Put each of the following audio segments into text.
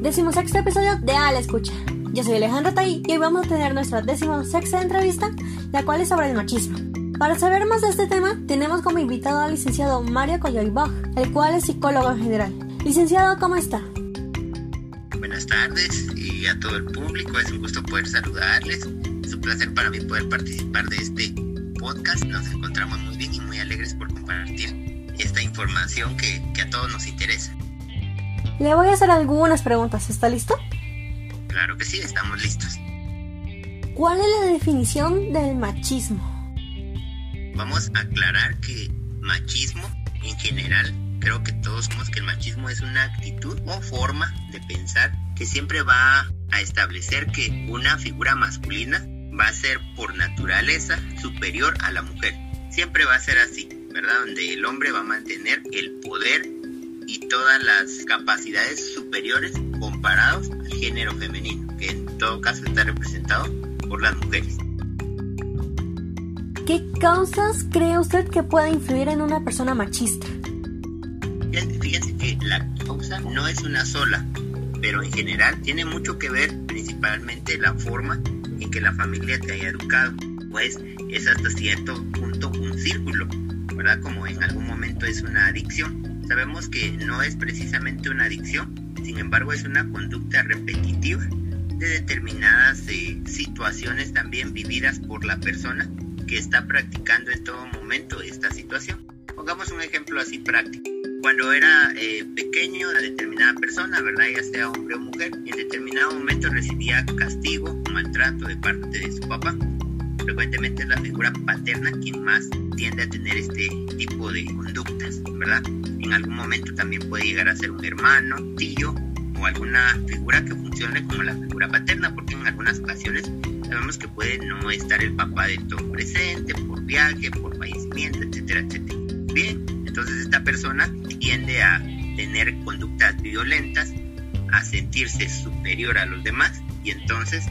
decimosexto episodio de A la Escucha. Yo soy Alejandra Tay y hoy vamos a tener nuestra decimosexta entrevista, la cual es sobre el machismo. Para saber más de este tema, tenemos como invitado al licenciado Mario Coyoy-Bach, el cual es psicólogo en general. Licenciado, ¿cómo está? Buenas tardes y a todo el público, es un gusto poder saludarles. Es un placer para mí poder participar de este podcast. Nos encontramos muy bien y muy alegres por compartir esta información que a todos nos interesa. Le voy a hacer algunas preguntas, ¿está listo? Claro que sí, estamos listos. ¿Cuál es la definición del machismo? Vamos a aclarar que machismo en general, creo que todos sabemos que el machismo es una actitud o forma de pensar que siempre va a establecer que una figura masculina va a ser por naturaleza superior a la mujer. Siempre va a ser así, ¿verdad? Donde el hombre va a mantener el poder y todas las capacidades superiores comparados al género femenino, que en todo caso está representado por las mujeres. ¿Qué causas cree usted que puede influir en una persona machista? Fíjense que la causa no es una sola, pero en general tiene mucho que ver principalmente la forma en que la familia te haya educado, pues es hasta cierto punto un círculo, ¿verdad? Como en algún momento es una adicción Sabemos que no es precisamente una adicción, sin embargo es una conducta repetitiva de determinadas eh, situaciones también vividas por la persona que está practicando en todo momento esta situación. Pongamos un ejemplo así práctico. Cuando era eh, pequeño, la determinada persona, ¿verdad? Ya sea hombre o mujer, en determinado momento recibía castigo maltrato de parte de su papá frecuentemente es la figura paterna quien más tiende a tener este tipo de conductas, ¿verdad? En algún momento también puede llegar a ser un hermano, tío o alguna figura que funcione como la figura paterna, porque en algunas ocasiones sabemos que puede no estar el papá del todo presente por viaje, por fallecimiento, etcétera, etcétera. Bien, entonces esta persona tiende a tener conductas violentas, a sentirse superior a los demás y entonces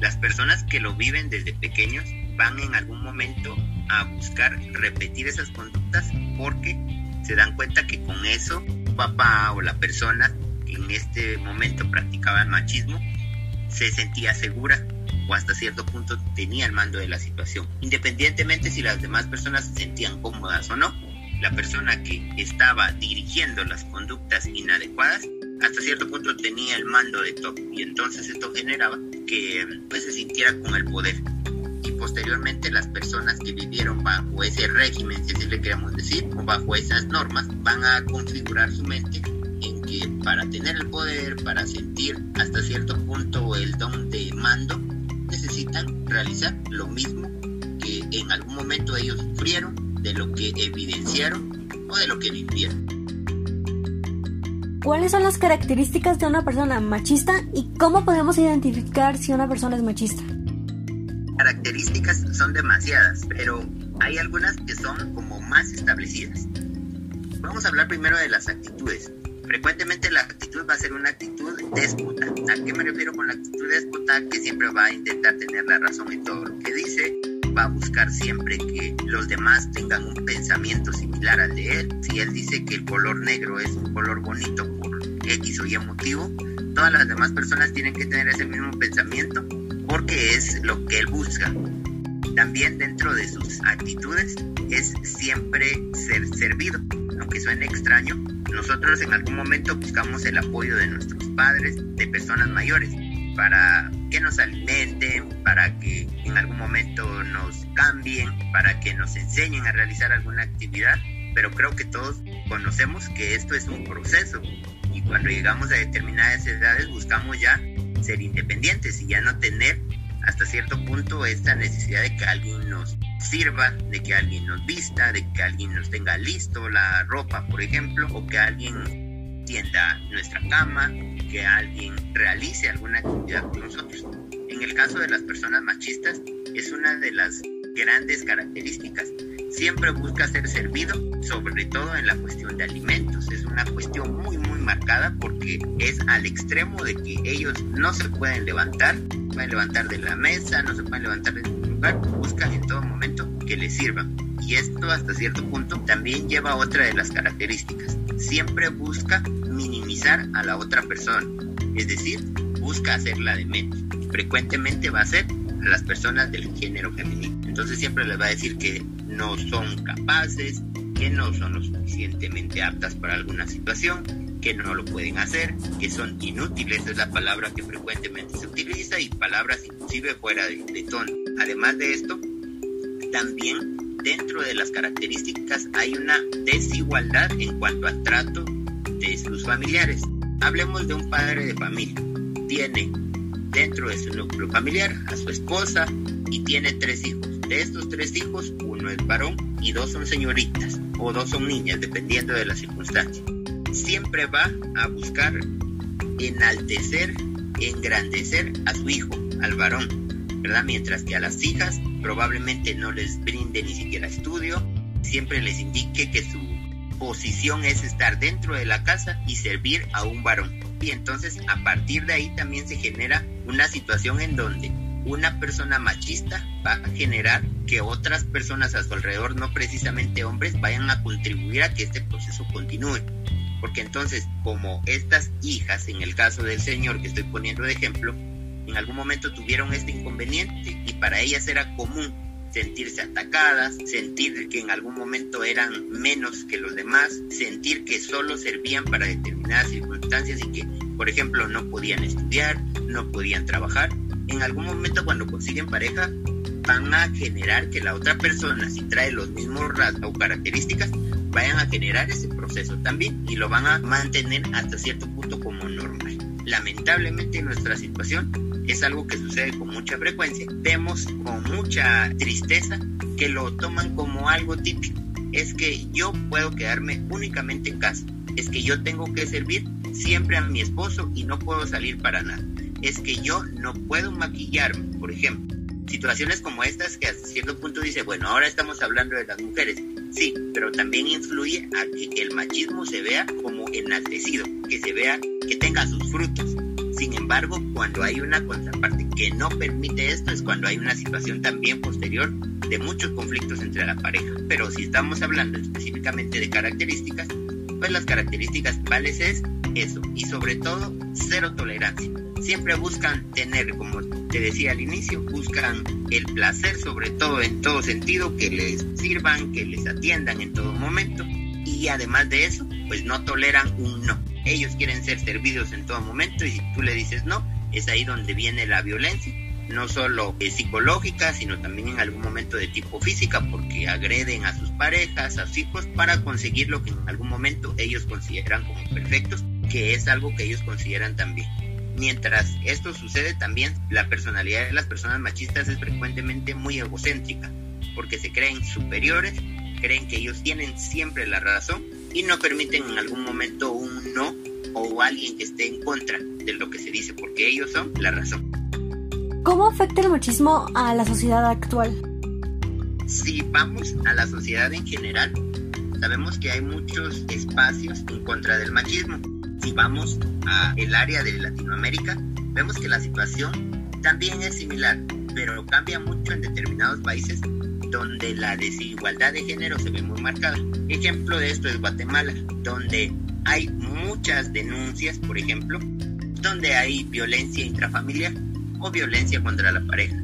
las personas que lo viven desde pequeños van en algún momento a buscar repetir esas conductas porque se dan cuenta que con eso papá o la persona que en este momento practicaba el machismo se sentía segura o hasta cierto punto tenía el mando de la situación. Independientemente si las demás personas se sentían cómodas o no, la persona que estaba dirigiendo las conductas inadecuadas hasta cierto punto tenía el mando de todo y entonces esto generaba que pues, se sintiera con el poder y posteriormente las personas que vivieron bajo ese régimen, si así le queremos decir, o bajo esas normas, van a configurar su mente en que para tener el poder, para sentir hasta cierto punto el don de mando, necesitan realizar lo mismo que en algún momento ellos sufrieron, de lo que evidenciaron o de lo que vivieron. ¿Cuáles son las características de una persona machista y cómo podemos identificar si una persona es machista? Características son demasiadas, pero hay algunas que son como más establecidas. Vamos a hablar primero de las actitudes. Frecuentemente la actitud va a ser una actitud déspota. ¿A qué me refiero con la actitud déspota? Que siempre va a intentar tener la razón en todo lo que dice, va a buscar siempre que los demás tengan un pensamiento similar al de él. Si él dice que el color negro es un color bonito por X o Y motivo, todas las demás personas tienen que tener ese mismo pensamiento porque es lo que él busca. También dentro de sus actitudes es siempre ser servido. Aunque suene extraño, nosotros en algún momento buscamos el apoyo de nuestros padres, de personas mayores para que nos alimenten, para que en algún momento nos cambien, para que nos enseñen a realizar alguna actividad, pero creo que todos conocemos que esto es un proceso y cuando llegamos a determinadas edades buscamos ya ser independientes y ya no tener hasta cierto punto esta necesidad de que alguien nos sirva, de que alguien nos vista, de que alguien nos tenga listo la ropa, por ejemplo, o que alguien tienda nuestra cama, que alguien realice alguna actividad con nosotros. En el caso de las personas machistas, es una de las grandes características. Siempre busca ser servido, sobre todo en la cuestión de alimentos. Es una cuestión muy, muy marcada porque es al extremo de que ellos no se pueden levantar, pueden levantar de la mesa, no se pueden levantar de ningún lugar, buscan en todo momento que les sirvan. Y esto hasta cierto punto también lleva a otra de las características. Siempre busca minimizar a la otra persona. es decir, busca hacerla de menos. Frecuentemente va a ser a las personas del género femenino. Entonces siempre les va a decir que no son capaces, que no son lo suficientemente aptas para alguna situación, que no lo pueden hacer, que son inútiles, es la palabra que frecuentemente se utiliza y palabras inclusive fuera de, de tono. Además de esto, también dentro de las características hay una desigualdad en cuanto al trato de sus familiares. Hablemos de un padre de familia. Tiene dentro de su núcleo familiar a su esposa y tiene tres hijos. De estos tres hijos, uno es varón y dos son señoritas o dos son niñas, dependiendo de las circunstancias. Siempre va a buscar enaltecer, engrandecer a su hijo, al varón, ¿verdad? Mientras que a las hijas probablemente no les brinde ni siquiera estudio, siempre les indique que su posición es estar dentro de la casa y servir a un varón. Y entonces a partir de ahí también se genera una situación en donde una persona machista va a generar que otras personas a su alrededor, no precisamente hombres, vayan a contribuir a que este proceso continúe. Porque entonces, como estas hijas, en el caso del señor que estoy poniendo de ejemplo, en algún momento tuvieron este inconveniente y para ellas era común sentirse atacadas, sentir que en algún momento eran menos que los demás, sentir que solo servían para determinadas circunstancias y que, por ejemplo, no podían estudiar, no podían trabajar. En algún momento cuando consiguen pareja, van a generar que la otra persona, si trae los mismos rasgos o características, vayan a generar ese proceso también y lo van a mantener hasta cierto punto como normal. Lamentablemente nuestra situación es algo que sucede con mucha frecuencia. Vemos con mucha tristeza que lo toman como algo típico. Es que yo puedo quedarme únicamente en casa. Es que yo tengo que servir siempre a mi esposo y no puedo salir para nada. Es que yo no puedo maquillarme, por ejemplo. Situaciones como estas que hasta cierto punto dice, bueno, ahora estamos hablando de las mujeres. Sí, pero también influye a que el machismo se vea como enaltecido, que se vea que tenga sus frutos sin embargo, cuando hay una contraparte que no permite esto es cuando hay una situación también posterior de muchos conflictos entre la pareja. Pero si estamos hablando específicamente de características, pues las características principales es eso y sobre todo cero tolerancia. Siempre buscan tener, como te decía al inicio, buscan el placer sobre todo en todo sentido, que les sirvan, que les atiendan en todo momento y además de eso, pues no toleran un no ellos quieren ser servidos en todo momento y si tú le dices no, es ahí donde viene la violencia, no solo psicológica, sino también en algún momento de tipo física, porque agreden a sus parejas, a sus hijos, para conseguir lo que en algún momento ellos consideran como perfectos, que es algo que ellos consideran también. Mientras esto sucede también, la personalidad de las personas machistas es frecuentemente muy egocéntrica, porque se creen superiores, creen que ellos tienen siempre la razón y no permiten en algún momento un no o alguien que esté en contra de lo que se dice, porque ellos son la razón. ¿Cómo afecta el machismo a la sociedad actual? Si vamos a la sociedad en general, sabemos que hay muchos espacios en contra del machismo. Si vamos a el área de Latinoamérica, vemos que la situación también es similar, pero cambia mucho en determinados países donde la desigualdad de género se ve muy marcada. Ejemplo de esto es Guatemala, donde hay muchas denuncias, por ejemplo, donde hay violencia intrafamiliar o violencia contra la pareja.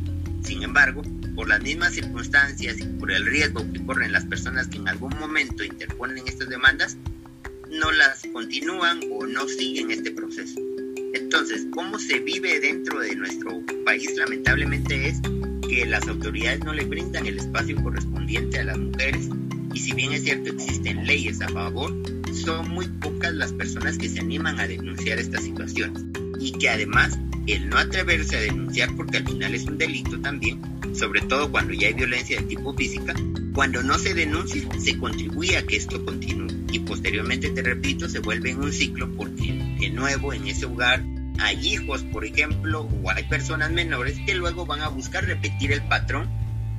Sin embargo, por las mismas circunstancias y por el riesgo que corren las personas que en algún momento interponen estas demandas, no las continúan o no siguen este proceso. Entonces, ¿cómo se vive dentro de nuestro país? Lamentablemente es que las autoridades no le brindan el espacio correspondiente a las mujeres y si bien es cierto existen leyes a favor, son muy pocas las personas que se animan a denunciar estas situaciones y que además el no atreverse a denunciar porque al final es un delito también, sobre todo cuando ya hay violencia de tipo física, cuando no se denuncia se contribuye a que esto continúe. Y posteriormente, te repito, se vuelve en un ciclo porque de nuevo en ese hogar hay hijos, por ejemplo, o hay personas menores que luego van a buscar repetir el patrón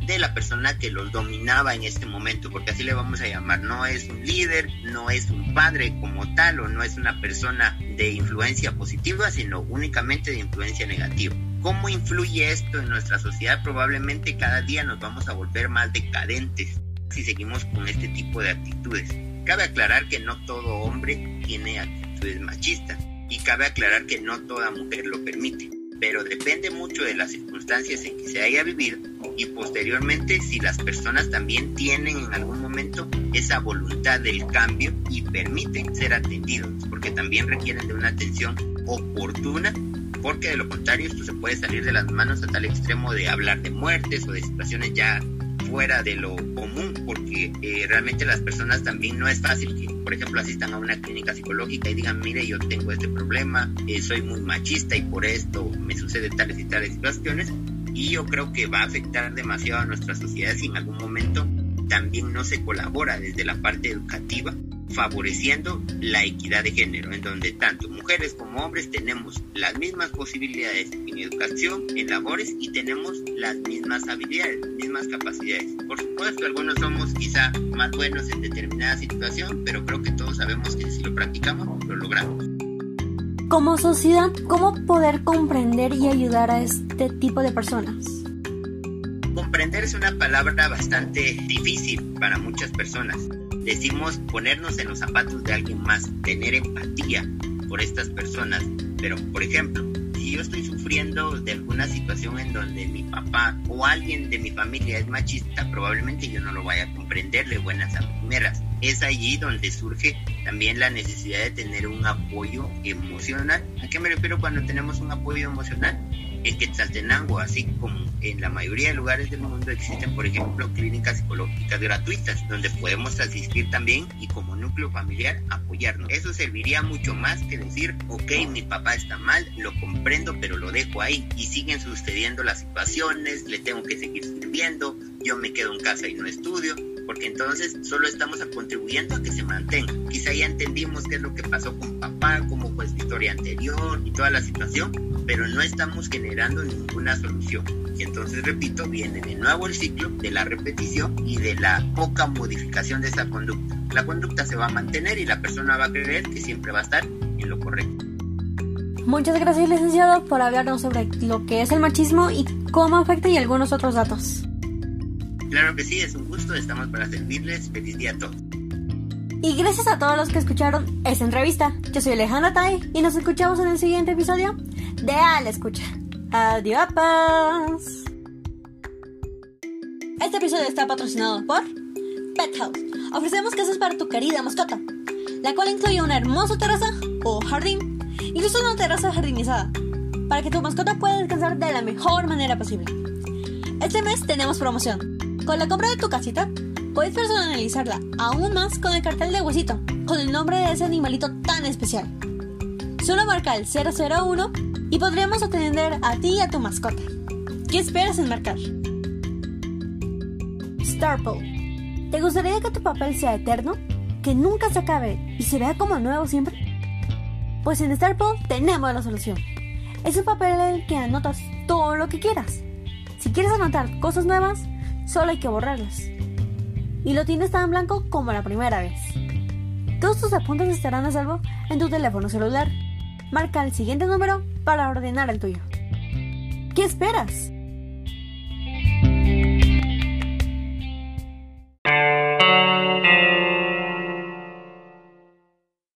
de la persona que los dominaba en este momento, porque así le vamos a llamar, no es un líder, no es un padre como tal, o no es una persona de influencia positiva, sino únicamente de influencia negativa. ¿Cómo influye esto en nuestra sociedad? Probablemente cada día nos vamos a volver más decadentes si seguimos con este tipo de actitudes. Cabe aclarar que no todo hombre tiene actitudes machistas Y cabe aclarar que no toda mujer lo permite, pero depende mucho de las circunstancias en que se haya vivido y posteriormente si las personas también tienen en algún momento esa voluntad del cambio y permiten ser atendidos, porque también requieren de una atención oportuna porque de lo contrario esto se puede salir de las manos a tal extremo de hablar de muertes o de situaciones ya fuera de lo común, porque eh, realmente las personas también no es fácil que, por ejemplo, asistan a una clínica psicológica y digan, mire, yo tengo este problema, eh, soy muy machista y por esto me suceden tales y tales situaciones. Y yo creo que va a afectar demasiado a nuestra sociedad si en algún momento también no se colabora desde la parte educativa favoreciendo la equidad de género, en donde tanto mujeres como hombres tenemos las mismas posibilidades en educación, en labores y tenemos las mismas habilidades, las mismas capacidades. Por supuesto, algunos somos quizá más buenos en determinada situación, pero creo que todos sabemos que si lo practicamos, lo logramos. Como sociedad, ¿cómo poder comprender y ayudar a este tipo de personas? Comprender es una palabra bastante difícil para muchas personas decimos ponernos en los zapatos de alguien más, tener empatía por estas personas. Pero, por ejemplo, si yo estoy sufriendo de alguna situación en donde mi papá o alguien de mi familia es machista, probablemente yo no lo vaya a comprender de buenas a primeras. Es allí donde surge también la necesidad de tener un apoyo emocional. ¿A qué me refiero cuando tenemos un apoyo emocional? En Quetzaltenango, así como en la mayoría de lugares del mundo existen, por ejemplo, clínicas psicológicas gratuitas, donde podemos asistir también y como núcleo familiar apoyarnos. Eso serviría mucho más que decir, ok, mi papá está mal, lo comprendo, pero lo dejo ahí y siguen sucediendo las situaciones, le tengo que seguir sirviendo, yo me quedo en casa y no estudio porque entonces solo estamos contribuyendo a que se mantenga. Quizá ya entendimos qué es lo que pasó con papá, cómo fue su historia anterior y toda la situación, pero no estamos generando ninguna solución. Y entonces, repito, viene de nuevo el ciclo de la repetición y de la poca modificación de esa conducta. La conducta se va a mantener y la persona va a creer que siempre va a estar en lo correcto. Muchas gracias, licenciado, por hablarnos sobre lo que es el machismo y cómo afecta y algunos otros datos. Claro que sí, es un gusto, estamos para servirles. Feliz día a todos. Y gracias a todos los que escucharon esta entrevista. Yo soy Alejandra Tai y nos escuchamos en el siguiente episodio de A la Escucha. Adiós. Este episodio está patrocinado por Pet House. Ofrecemos casas para tu querida mascota, la cual incluye una hermosa terraza o jardín, incluso una terraza jardinizada, para que tu mascota pueda descansar de la mejor manera posible. Este mes tenemos promoción. Con la compra de tu casita, puedes personalizarla aún más con el cartel de huesito, con el nombre de ese animalito tan especial. Solo marca el 001 y podríamos atender a ti y a tu mascota. ¿Qué esperas en marcar? Starple. ¿Te gustaría que tu papel sea eterno? ¿Que nunca se acabe y se vea como nuevo siempre? Pues en Starple tenemos la solución. Es un papel en el que anotas todo lo que quieras. Si quieres anotar cosas nuevas, solo hay que borrarlas. Y lo tienes tan blanco como la primera vez. Todos tus apuntes estarán a salvo en tu teléfono celular. Marca el siguiente número para ordenar el tuyo. ¿Qué esperas?